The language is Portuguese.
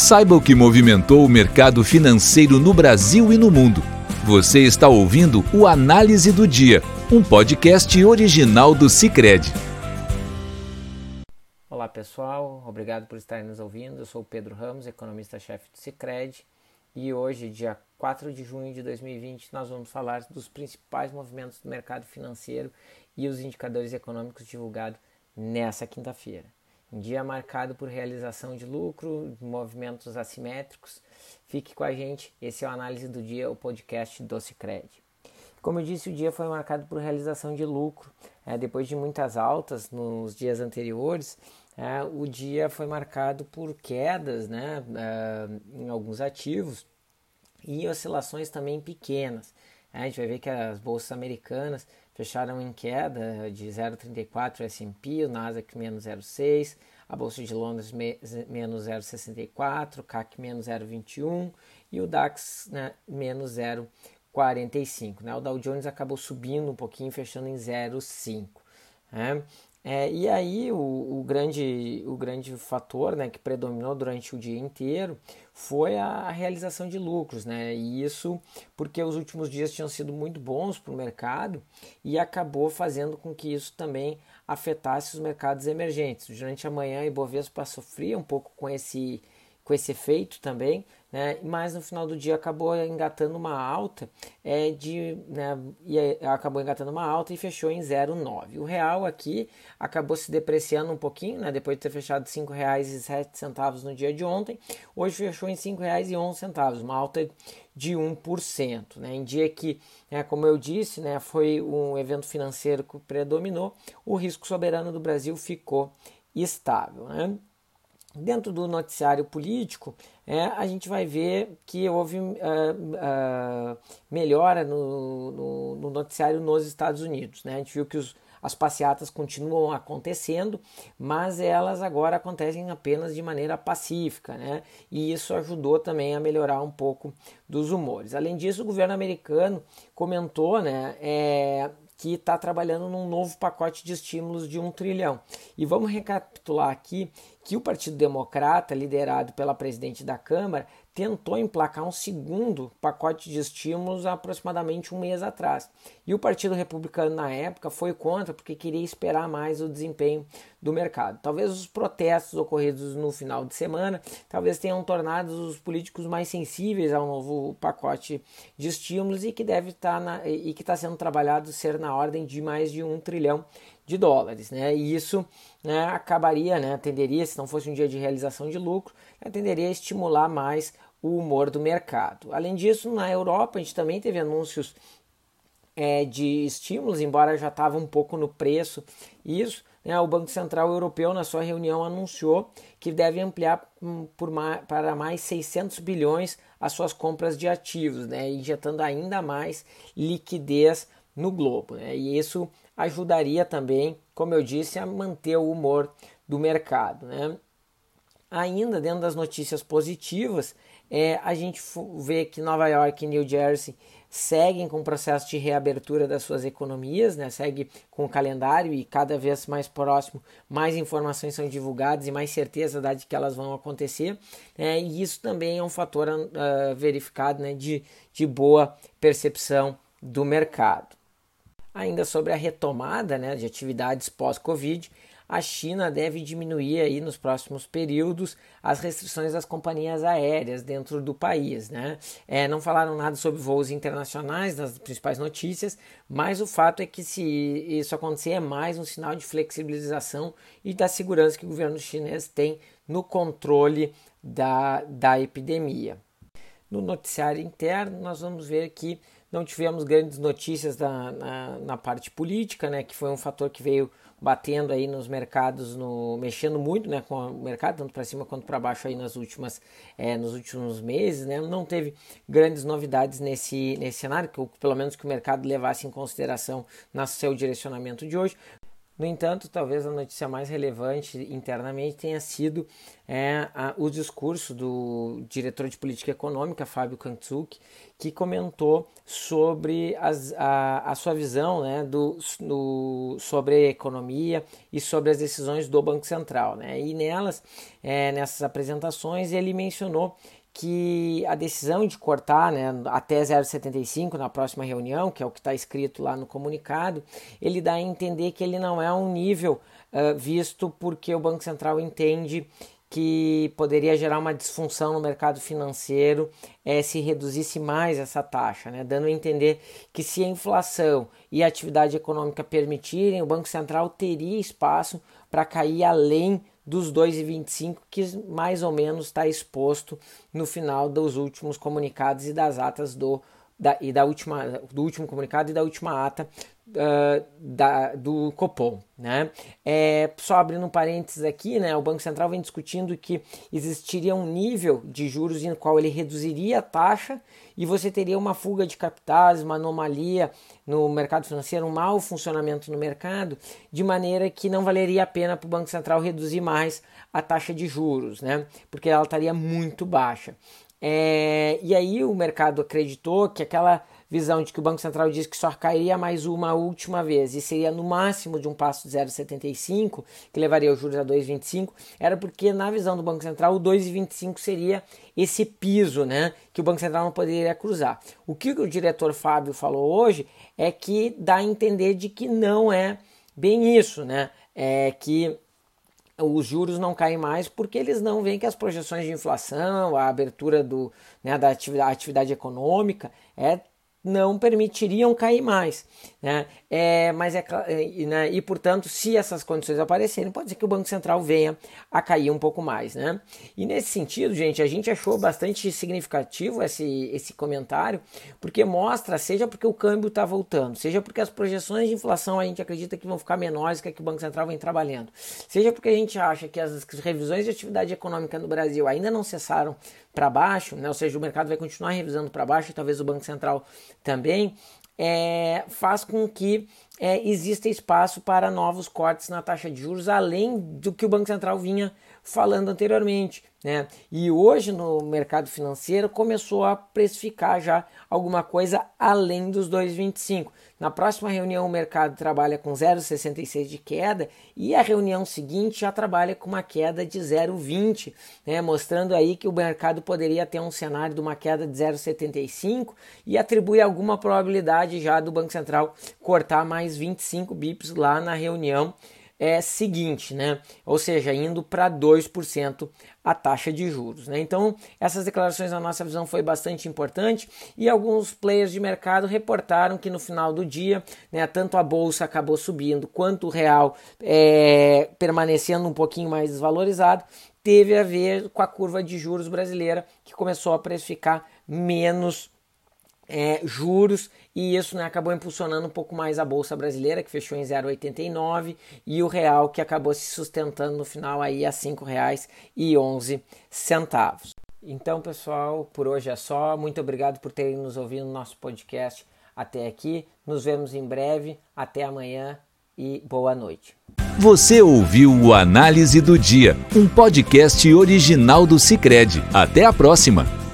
Saiba o que movimentou o mercado financeiro no Brasil e no mundo. Você está ouvindo o Análise do Dia, um podcast original do Cicred. Olá pessoal, obrigado por estarem nos ouvindo. Eu sou o Pedro Ramos, economista-chefe do Cicred, e hoje, dia 4 de junho de 2020, nós vamos falar dos principais movimentos do mercado financeiro e os indicadores econômicos divulgados nessa quinta-feira. Um dia marcado por realização de lucro, movimentos assimétricos. Fique com a gente, esse é o Análise do Dia, o podcast do Cicred. Como eu disse, o dia foi marcado por realização de lucro. É, depois de muitas altas nos dias anteriores, é, o dia foi marcado por quedas né, é, em alguns ativos e oscilações também pequenas. É, a gente vai ver que as bolsas americanas fecharam em queda de 0,34 S&P, o Nasdaq menos 0,6, a Bolsa de Londres menos 0,64, o CAC menos 0,21 e o DAX né, menos 0,45. Né? O Dow Jones acabou subindo um pouquinho, fechando em 0,5. Né? É, e aí o, o, grande, o grande fator né, que predominou durante o dia inteiro foi a realização de lucros, né? E isso porque os últimos dias tinham sido muito bons para o mercado e acabou fazendo com que isso também afetasse os mercados emergentes. Durante a manhã, Ibovespa sofria um pouco com esse, com esse efeito também, né? mas no final do dia acabou engatando uma alta é, de, né, e acabou engatando uma alta e fechou em 0,9. O real aqui acabou se depreciando um pouquinho, né, depois de ter fechado R$ 5,07 no dia de ontem, hoje fechou em R$ 5,11, uma alta de 1%, né, em dia que, né, como eu disse, né, foi um evento financeiro que predominou, o risco soberano do Brasil ficou estável. Né? Dentro do noticiário político, é, a gente vai ver que houve uh, uh, melhora no, no, no, noticiário nos Estados Unidos. Né? A gente viu que os, as passeatas continuam acontecendo, mas elas agora acontecem apenas de maneira pacífica, né? E isso ajudou também a melhorar um pouco dos humores. Além disso, o governo americano comentou, né, é, que está trabalhando num novo pacote de estímulos de um trilhão. E vamos recapitular aqui que o Partido Democrata, liderado pela presidente da Câmara, tentou emplacar um segundo pacote de estímulos aproximadamente um mês atrás. E o Partido Republicano, na época, foi contra porque queria esperar mais o desempenho do mercado. Talvez os protestos ocorridos no final de semana talvez tenham tornado os políticos mais sensíveis ao novo pacote de estímulos e que deve estar na, e que está sendo trabalhado ser na ordem de mais de um trilhão de dólares, né? E isso né, acabaria, né, tenderia, se não fosse um dia de realização de lucro, né, tenderia a estimular mais o humor do mercado. Além disso, na Europa a gente também teve anúncios é, de estímulos, embora já estava um pouco no preço isso. Né, o Banco Central Europeu, na sua reunião, anunciou que deve ampliar hum, por mais, para mais 600 bilhões as suas compras de ativos, né, injetando ainda mais liquidez no globo. Né, e isso ajudaria também, como eu disse, a manter o humor do mercado. Né. Ainda dentro das notícias positivas, é, a gente vê que Nova York e New Jersey seguem com o processo de reabertura das suas economias, né? segue com o calendário e cada vez mais próximo, mais informações são divulgadas e mais certeza dá de que elas vão acontecer. Né? E isso também é um fator uh, verificado né? de, de boa percepção do mercado. Ainda sobre a retomada né, de atividades pós-Covid, a China deve diminuir aí nos próximos períodos as restrições às companhias aéreas dentro do país. Né? É, não falaram nada sobre voos internacionais nas principais notícias, mas o fato é que se isso acontecer é mais um sinal de flexibilização e da segurança que o governo chinês tem no controle da, da epidemia. No noticiário interno, nós vamos ver que não tivemos grandes notícias na, na, na parte política, né, que foi um fator que veio batendo aí nos mercados, no, mexendo muito né, com o mercado, tanto para cima quanto para baixo aí nas últimas, é, nos últimos meses. Né, não teve grandes novidades nesse, nesse cenário, que, pelo menos que o mercado levasse em consideração no seu direcionamento de hoje. No entanto, talvez a notícia mais relevante internamente tenha sido é, a, o discurso do diretor de política econômica, Fábio Kantsuk, que comentou sobre as, a, a, sua visão né, do, do, sobre a economia e sobre as decisões do Banco Central. Né? E nelas, é, nessas apresentações, ele mencionou que a decisão de cortar né, até 0,75 na próxima reunião, que é o que está escrito lá no comunicado, ele dá a entender que ele não é um nível uh, visto porque o Banco Central entende que poderia gerar uma disfunção no mercado financeiro é, se reduzisse mais essa taxa, né? dando a entender que se a inflação e a atividade econômica permitirem, o Banco Central teria espaço para cair além dos 2,25 que mais ou menos está exposto no final dos últimos comunicados e das atas do da, e da última, do último comunicado e da última ata uh, da, do Copom. Né? É, só abrindo um parênteses aqui, né, o Banco Central vem discutindo que existiria um nível de juros em qual ele reduziria a taxa e você teria uma fuga de capitais, uma anomalia no mercado financeiro, um mau funcionamento no mercado, de maneira que não valeria a pena para o Banco Central reduzir mais a taxa de juros, né? porque ela estaria muito baixa. É, e aí o mercado acreditou que aquela visão de que o Banco Central disse que só cairia mais uma última vez e seria no máximo de um passo de 0,75, que levaria os juros a 2,25, era porque na visão do Banco Central o 2,25 seria esse piso, né, que o Banco Central não poderia cruzar. O que o diretor Fábio falou hoje é que dá a entender de que não é bem isso, né? É que os juros não caem mais porque eles não veem que as projeções de inflação, a abertura do, né, da atividade, atividade econômica é não permitiriam cair mais. Né? É, mas é, né, e portanto, se essas condições aparecerem, pode ser que o Banco Central venha a cair um pouco mais. Né? E nesse sentido, gente, a gente achou bastante significativo esse, esse comentário, porque mostra, seja porque o câmbio está voltando, seja porque as projeções de inflação a gente acredita que vão ficar menores que que o Banco Central vem trabalhando, seja porque a gente acha que as revisões de atividade econômica no Brasil ainda não cessaram para baixo, né? ou seja, o mercado vai continuar revisando para baixo, e talvez o Banco Central também, é, faz com que é, espaço para novos cortes na taxa de juros, além do que o Banco Central vinha falando anteriormente. Né? E hoje no mercado financeiro começou a precificar já alguma coisa além dos 2,25. Na próxima reunião o mercado trabalha com 0,66 de queda e a reunião seguinte já trabalha com uma queda de 0,20, né? mostrando aí que o mercado poderia ter um cenário de uma queda de 0,75 e atribui alguma probabilidade já do Banco Central cortar mais 25 bips lá na reunião é seguinte, né? Ou seja, indo para 2% a taxa de juros, né? Então, essas declarações na nossa visão foi bastante importante e alguns players de mercado reportaram que no final do dia, né, tanto a bolsa acabou subindo quanto o real é, permanecendo um pouquinho mais desvalorizado, teve a ver com a curva de juros brasileira que começou a precificar menos é, juros e isso né, acabou impulsionando um pouco mais a bolsa brasileira que fechou em 0,89 e o real que acabou se sustentando no final aí a R$ 5,11 centavos. Então pessoal, por hoje é só. Muito obrigado por terem nos ouvido no nosso podcast até aqui. Nos vemos em breve. Até amanhã e boa noite. Você ouviu o Análise do Dia, um podcast original do Cicred. Até a próxima.